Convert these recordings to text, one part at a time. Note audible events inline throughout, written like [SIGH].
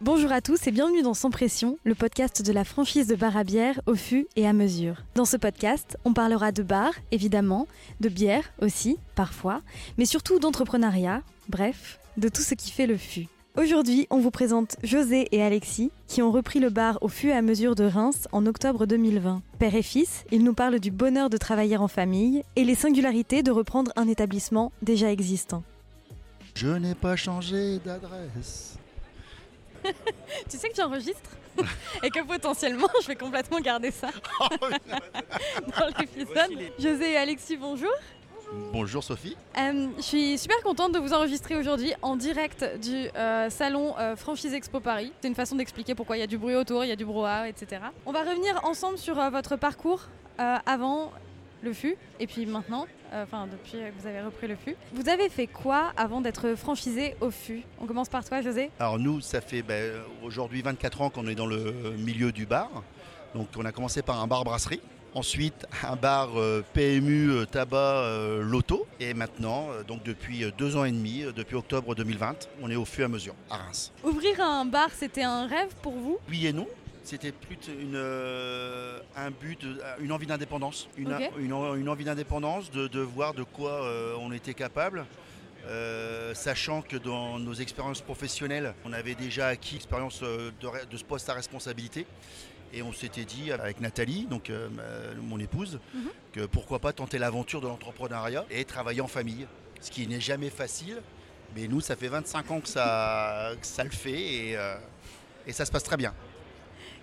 Bonjour à tous et bienvenue dans Sans Pression, le podcast de la franchise de bar à bière au fût et à mesure. Dans ce podcast, on parlera de bar, évidemment, de bière aussi, parfois, mais surtout d'entrepreneuriat, bref, de tout ce qui fait le fût. Aujourd'hui, on vous présente José et Alexis, qui ont repris le bar au fût et à mesure de Reims en octobre 2020. Père et fils, ils nous parlent du bonheur de travailler en famille et les singularités de reprendre un établissement déjà existant. Je n'ai pas changé d'adresse. [LAUGHS] Tu sais que tu enregistres [LAUGHS] et que potentiellement je vais complètement garder ça [LAUGHS] dans l'épisode. José et Alexis, bonjour. Bonjour Sophie. Euh, je suis super contente de vous enregistrer aujourd'hui en direct du euh, salon euh, Franchise Expo Paris. C'est une façon d'expliquer pourquoi il y a du bruit autour, il y a du brouhaha, etc. On va revenir ensemble sur euh, votre parcours euh, avant le FU et puis maintenant, euh, enfin depuis que vous avez repris le FU. Vous avez fait quoi avant d'être franchisé au FU On commence par toi, José Alors nous, ça fait ben, aujourd'hui 24 ans qu'on est dans le milieu du bar. Donc on a commencé par un bar brasserie. Ensuite, un bar euh, PMU, euh, tabac, euh, loto. Et maintenant, euh, donc depuis deux ans et demi, depuis octobre 2020, on est au fur et à mesure à Reims. Ouvrir un bar, c'était un rêve pour vous? Oui et non. C'était plus une, euh, un but, euh, une envie d'indépendance. Une, envie d'indépendance, de, de voir de quoi euh, on était capable. Euh, sachant que dans nos expériences professionnelles, on avait déjà acquis l'expérience de, ce poste à responsabilité. Et on s'était dit avec Nathalie, donc mon épouse, Mhm. que pourquoi pas tenter l'aventure de l'entrepreneuriat et travailler en famille. Ce qui n'est jamais facile, mais nous, ça fait 25 ans que ça, que ça le fait et, et ça se passe très bien.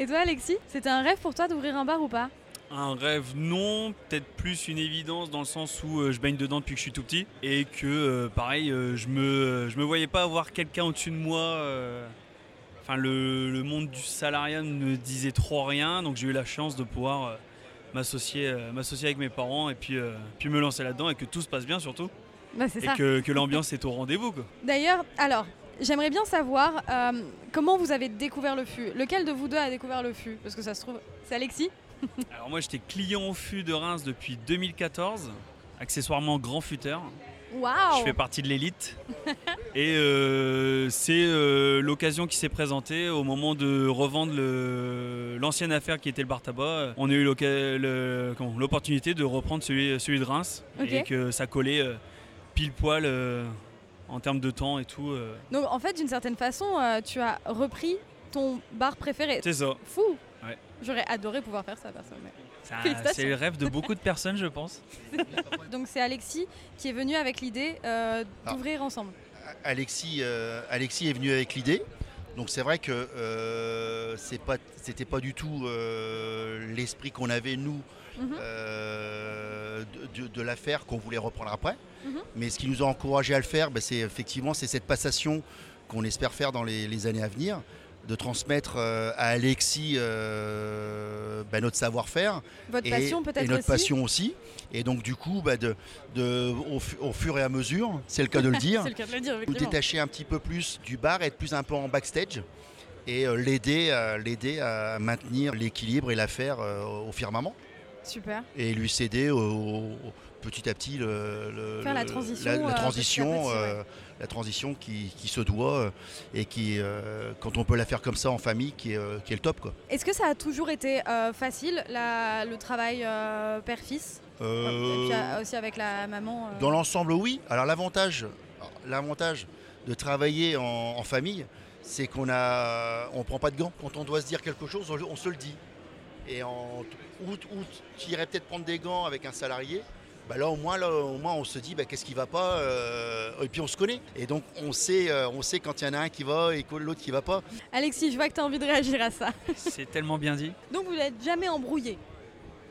Et toi, Alexis C'était un rêve pour toi d'ouvrir un bar ou pas? Un rêve non, peut-être plus une évidence dans le sens où euh, je baigne dedans depuis que je suis tout petit et que euh, pareil, euh, je me je me voyais pas avoir quelqu'un au-dessus de moi. Enfin, le, le monde du salariat ne me disait trop rien, donc j'ai eu la chance de pouvoir m'associer m'associer avec mes parents et puis puis me lancer là-dedans et que tout se passe bien surtout Bah et ça. que, que l'ambiance est au rendez-vous quoi. D'ailleurs, alors, j'aimerais bien savoir euh, comment vous avez découvert le fût? Lequel de vous deux a découvert le fût? Parce que ça se trouve, c'est Alexis. [LAUGHS] Alors moi j'étais client au fût de Reims depuis 2014, accessoirement grand futeur. Waouh Je fais partie de l'élite. [LAUGHS] Et euh, c'est euh, l'occasion qui s'est présentée au moment de revendre l'ancienne affaire qui était le bar tabac. On a eu l'opportunité de reprendre celui, celui de Reims et que ça collait pile poil en termes de temps et tout. euh. Donc en fait, d'une certaine façon, euh, tu as repris ton bar préféré. C'est ça. Fou Ouais. J'aurais adoré pouvoir faire ça, perso. mais- Ça- Félicitations. C'est le rêve de beaucoup de personnes, je pense. [LAUGHS] Donc c'est Alexis qui est venu avec l'idée euh, Ah. d'ouvrir ensemble. Alexis, euh, Alexis est venu avec l'idée. Donc c'est vrai que euh, c'est pas, c'était pas du tout euh, l'esprit qu'on avait nous Mhm. euh, de, l'affaire qu'on voulait reprendre après. Mhm. Mais ce qui nous a encouragé à le faire, bah, c'est effectivement c'est cette passation qu'on espère faire dans les, les années à venir, de transmettre euh, à Alexis euh, bah, notre savoir-faire Votre et, passion peut-être et notre aussi passion aussi. Et donc du coup, bah, de, de- au, fu- au fur et à mesure, c'est le cas de le dire, [LAUGHS] nous détacher un petit peu plus du bar, être plus un peu en backstage et l'aider euh, l'aider à maintenir l'équilibre et l'affaire euh, au firmament Super. et lui céder au, au- petit à petit le, le- Faire la transition, la, la euh, transition, petit, ouais. euh, la transition qui, qui se doit euh, et qui quand on peut la faire comme ça en famille qui est, qui est le top quoi. Est-ce que ça a toujours été facile, la- le travail père-fils? Euh, Et puis aussi avec la maman euh, Dans l'ensemble, oui. Alors l'avantage, l'avantage de travailler en, en famille, c'est qu'on a, on prend pas de gants. Quand on doit se dire quelque chose, on se le dit. Et en ou, ou tu irais peut-être prendre des gants avec un salarié. Bah là au moins là au moins on se dit bah, qu'est-ce qui va pas euh, et puis on se connaît et donc on sait euh, on sait quand il y en a un qui va et l'autre qui va pas Alexis, je vois que tu as envie de réagir à ça. [LAUGHS] C'est tellement bien dit. Donc vous n'êtes jamais embrouillé?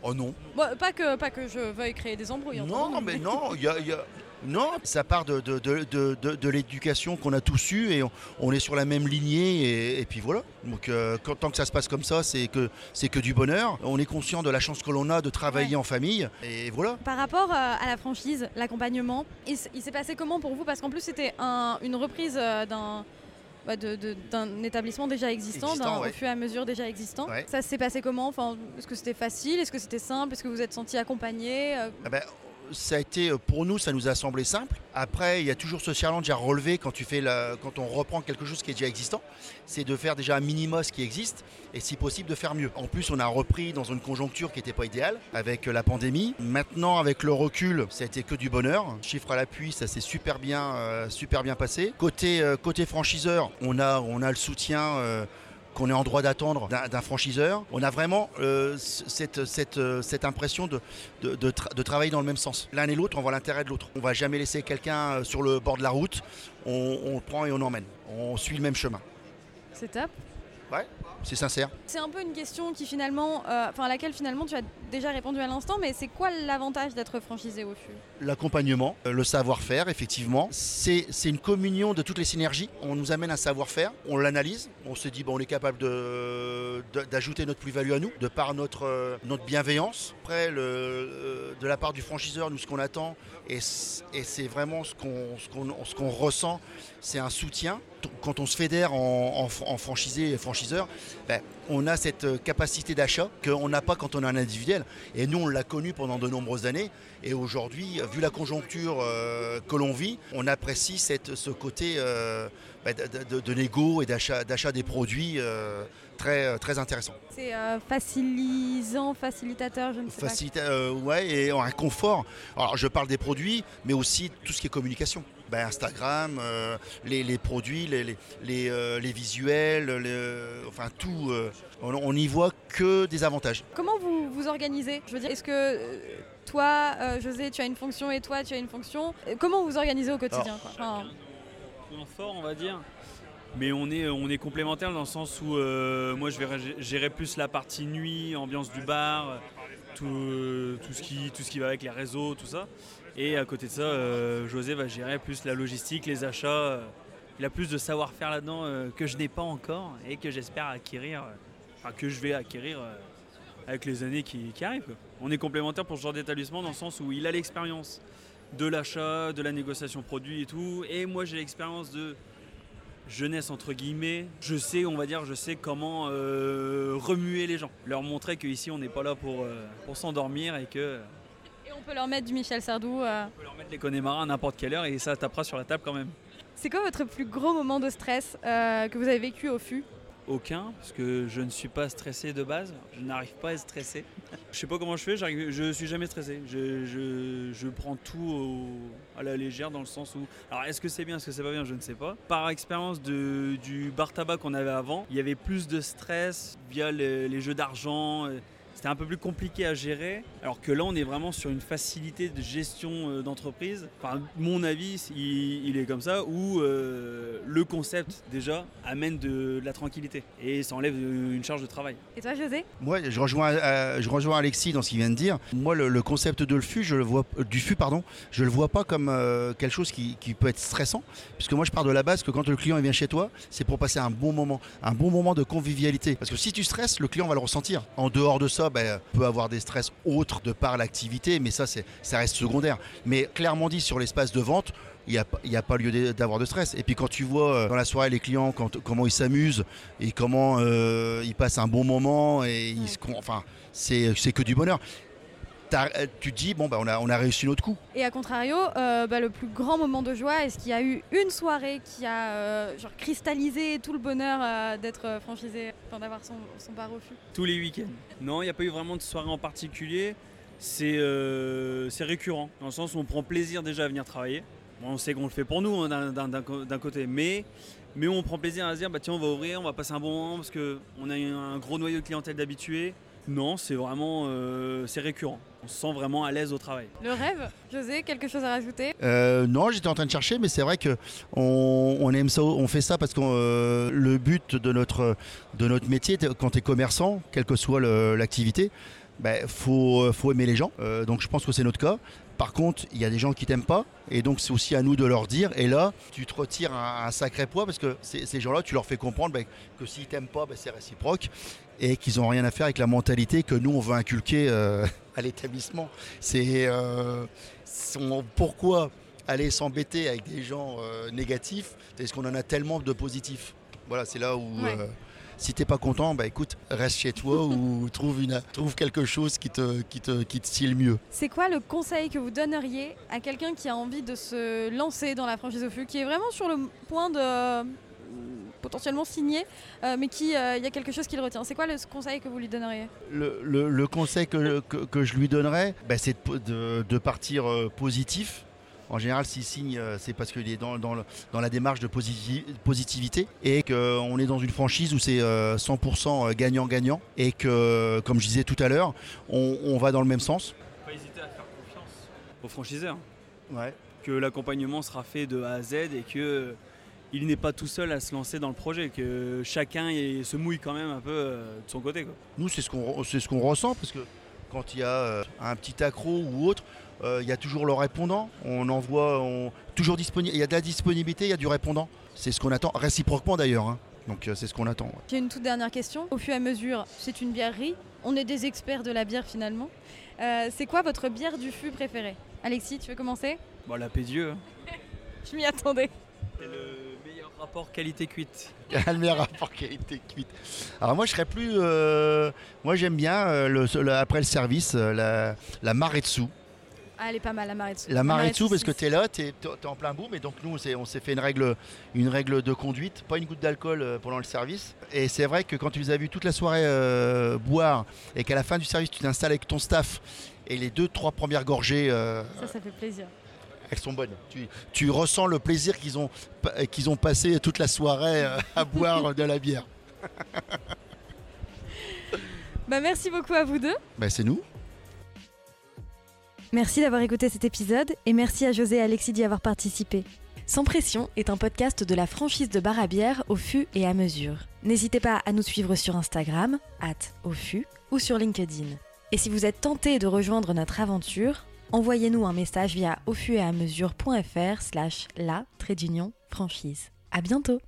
Oh non Bon, pas, que, pas que je veuille créer des embrouilles. Non, mais non, il y a, y a- non, ça part de, de, de, de, l'éducation qu'on a tous eue et on, on est sur la même lignée et, et puis voilà. Donc euh, quand, tant que ça se passe comme ça, c'est que, c'est que du bonheur. On est conscient de la chance que l'on a de travailler Ouais. en famille et voilà. Par rapport euh, à la franchise, l'accompagnement, il, s'est passé comment pour vous? Parce qu'en plus, c'était un- une reprise euh, d'un bah, d'un établissement déjà existant, Existant, d'un ouais. au fur et à mesure déjà existant. Ouais. Ça s'est passé comment? Enfin, Est-ce que c'était facile? Est-ce que c'était simple? Est-ce que vous êtes senti accompagné Ah ben, ça a été pour nous, ça nous a semblé simple. Après, il y a toujours ce challenge à relever quand tu fais quand on reprend quelque chose qui est déjà existant, c'est de faire déjà un minima ce qui existe et si possible de faire mieux. En plus, on a repris dans une conjoncture qui n'était pas idéale avec la pandémie. Maintenant, avec le recul, ça a été que du bonheur. Chiffre à l'appui, ça s'est super bien, euh, super bien passé. Côté, euh, côté franchiseur, on a, on a le soutien. Euh, qu'on est en droit d'attendre d'un franchiseur. On a vraiment cette, cette, cette, impression de, de, de, travailler dans le même sens. L'un et l'autre, on voit l'intérêt de l'autre. On va jamais laisser quelqu'un sur le bord de la route. On, on le prend et on emmène. On suit le même chemin. C'est top. Ouais, c'est sincère. C'est un peu une question qui finalement, euh, enfin à laquelle finalement tu as déjà répondu à l'instant, mais c'est quoi l'avantage d'être franchisé au FU L'accompagnement, euh, le savoir-faire, effectivement. C'est une communion de toutes les synergies. On nous amène un savoir-faire, on l'analyse, on se dit bon, on est capable d'ajouter notre plus-value à nous, de par notre, euh, notre bienveillance. Après, le, de la part du franchiseur, nous ce qu'on attend, et, c'est vraiment ce qu'on ressent, c'est un soutien quand on se fédère en, en, franchisé et franchiseur, ben, on a cette euh, capacité d'achat qu'on n'a pas quand on est un individuel. Et nous, on l'a connu pendant de nombreuses années. Et aujourd'hui, vu la conjoncture euh, que l'on vit, on apprécie cette, ce côté euh, ben, de, négo et d'achat des produits très, très intéressant. C'est facilisant, facilitateur, je ne sais Facilita pas. ouais, et un confort. Alors, je parle des produits, mais aussi tout ce qui est communication. Ben, Instagram, euh, les, produits, les, les, euh, visuels, enfin tout. Euh, on n'y voit que des avantages. Comment vous vous organisez? Je veux dire, est-ce que toi, José, tu as une fonction et toi, tu as une fonction? Comment vous vous organisez au quotidien quoi? Fort, on va dire. Mais on est, on est complémentaires dans le sens où moi je vais gérer plus la partie nuit, ambiance du bar, tout, tout, ce qui, tout ce qui va avec les réseaux, tout ça. Et à côté de ça, euh, José va gérer plus la logistique, les achats. Euh, il a plus de savoir-faire là-dedans euh, que je n'ai pas encore et que j'espère acquérir, enfin que je vais acquérir avec les années qui, arrivent. On est complémentaires pour ce genre d'établissement dans le sens où il a l'expérience de l'achat, de la négociation produit et tout. Et moi j'ai l'expérience de jeunesse entre guillemets. Je sais, on va dire, je sais comment remuer les gens. Leur montrer qu'ici on n'est pas là pour, pour s'endormir et que on peut leur mettre du Michel Sardou. Euh. On peut leur mettre les Connemara à n'importe quelle heure et ça tapera sur la table quand même. C'est quoi votre plus gros moment de stress euh, que vous avez vécu au FU aucun, parce que je ne suis pas stressé de base. Je n'arrive pas à être stressé. je sais pas comment je fais, je suis jamais stressé. Je, prends tout à la légère dans le sens où. Alors, est-ce que c'est bien, est-ce que c'est pas bien, je ne sais pas. Par expérience du bar tabac qu'on avait avant, il y avait plus de stress via les jeux d'argent c'était un peu plus compliqué à gérer. Alors que là, on est vraiment sur une facilité de gestion euh, d'entreprise. Enfin, mon avis, il, est comme ça, où euh, le concept, déjà, amène de, la tranquillité et ça enlève une charge de travail. Et toi, José? Moi, je rejoins, euh, je rejoins Alexis dans ce qu'il vient de dire. Moi, le, concept de le FU, je le vois, du pardon, je le vois pas comme quelque chose qui, peut être stressant. Puisque moi, je pars de la base que quand le client vient chez toi, c'est pour passer un bon moment, un bon moment de convivialité. Parce que si tu stresses, le client va le ressentir. En dehors de ça, ben, peut avoir des stress autres de par l'activité, mais ça, ça reste secondaire. Mais clairement dit, sur l'espace de vente, il n'y a, a, pas lieu d'avoir de stress. Et puis quand tu vois euh, dans la soirée les clients, comment ils s'amusent et comment euh, ils passent un bon moment, et ils enfin, c'est que du bonheur. Euh, tu te dis, bon, bah, on, a, on a réussi notre coup. Et à contrario, euh, bah, le plus grand moment de joie, est-ce qu'il y a eu une soirée qui a euh, genre, cristallisé tout le bonheur d'être franchisé, d'avoir son, bar au Tous les week-ends. Non, il n'y a pas eu vraiment de soirée en particulier. C'est récurrent, dans le sens où on prend plaisir déjà à venir travailler. on sait qu'on le fait pour nous hein, d'un côté, mais, mais on prend plaisir à se dire, bah, tiens, on va ouvrir, on va passer un bon moment parce qu'on a un gros noyau de clientèle d'habitués. Non, c'est vraiment c'est récurrent on se sent vraiment à l'aise au travail. Le rêve, José, quelque chose à rajouter? Euh, Non, j'étais en train de chercher, mais c'est vrai que on, aime ça, on fait ça parce que euh, le but de notre, de notre métier, quand tu es commerçant, quelle que soit l'activité, il ben, faut, faut aimer les gens. Euh, donc je pense que c'est notre cas. Par contre, il y a des gens qui t'aiment pas, et donc c'est aussi à nous de leur dire. Et là, tu te retires un, sacré poids parce que ces gens-là, tu leur fais comprendre ben, que s'ils t'aiment pas, ben, c'est réciproque et qu'ils n'ont rien à faire avec la mentalité que nous on veut inculquer euh, [LAUGHS] à l'établissement. C'est euh, pourquoi aller s'embêter avec des gens euh, négatifs parce qu'on en a tellement de positifs. Voilà, c'est là où Si t'es pas content, bah écoute, reste chez toi [LAUGHS] ou trouve, une, trouve quelque chose qui te, qui te, qui te style mieux. C'est quoi le conseil que vous donneriez à quelqu'un qui a envie de se lancer dans la franchise au fût, qui est vraiment sur le point de euh, potentiellement signer, euh, mais qui euh, il y a quelque chose qui le retient? C'est quoi le conseil que vous lui donneriez? Le, le- le conseil que, que- que je lui donnerais, bah, c'est de, de- de partir euh, positif. En général, s'il signe, euh, c'est parce qu'il est dans, dans le- dans la démarche de positi- positivité et qu'on est dans une franchise où c'est euh, 100% gagnant-gagnant et que, comme je disais tout à l'heure, on, on va dans le même sens. Pas hésiter à faire confiance aux franchiseurs. Ouais. Que l'accompagnement sera fait de A à Z et que euh, il n'est pas tout seul à se lancer dans le projet, que chacun se mouille quand même un peu euh, de son côté. Quoi. Nous, c'est ce qu'on ce ressent parce que quand il y a euh, un petit accro ou autre, euh, il y a toujours le répondant. On envoie, on, toujours disponible. Il y a de la disponibilité, il y a du répondant. C'est ce qu'on attend, réciproquement d'ailleurs. hein. Donc euh, c'est ce qu'on attend. ouais. J'ai une toute dernière question. Au fur et à mesure, c'est une bièrerie. On est des experts de la bière finalement. Euh, c'est quoi votre bière du fût préférée? Alexis, tu veux commencer? Bon, la Pédieu, [LAUGHS] Je m'y attendais. c'est le meilleur rapport qualité-cuite. [LAUGHS] le meilleur rapport qualité cuite. Alors moi, je serais plus. euh, moi, j'aime bien euh, le, le- après le service euh, la, la Maretsu. Ah, elle est pas mal, la Maretsu. La Maretsu parce que tu es là, tu es, en plein boom et donc nous on s'est- fait une règle, une règle de conduite, pas une goutte d'alcool euh, pendant le service. Et c'est vrai que quand tu les as vus toute la soirée euh, boire et qu'à la fin du service tu t'installes avec ton staff et les deux trois premières gorgées, euh, Ça, ça fait plaisir. elles sont bonnes. Tu, tu ressens le plaisir qu'ils ont, pa- qu'ils ont passé toute la soirée à boire de la bière. [LAUGHS] Bah, merci beaucoup à vous deux. Ben, c'est nous. Merci d'avoir écouté cet épisode et merci à José et Alexis d'y avoir participé. Sans pression est un podcast de la franchise de bar à bière au fût et à mesure. N'hésitez pas à nous suivre sur Instagram, at au fût, ou sur LinkedIn. Et si vous êtes tenté de rejoindre notre aventure, envoyez-nous un message via au et à mesure.fr slash la franchise. À bientôt!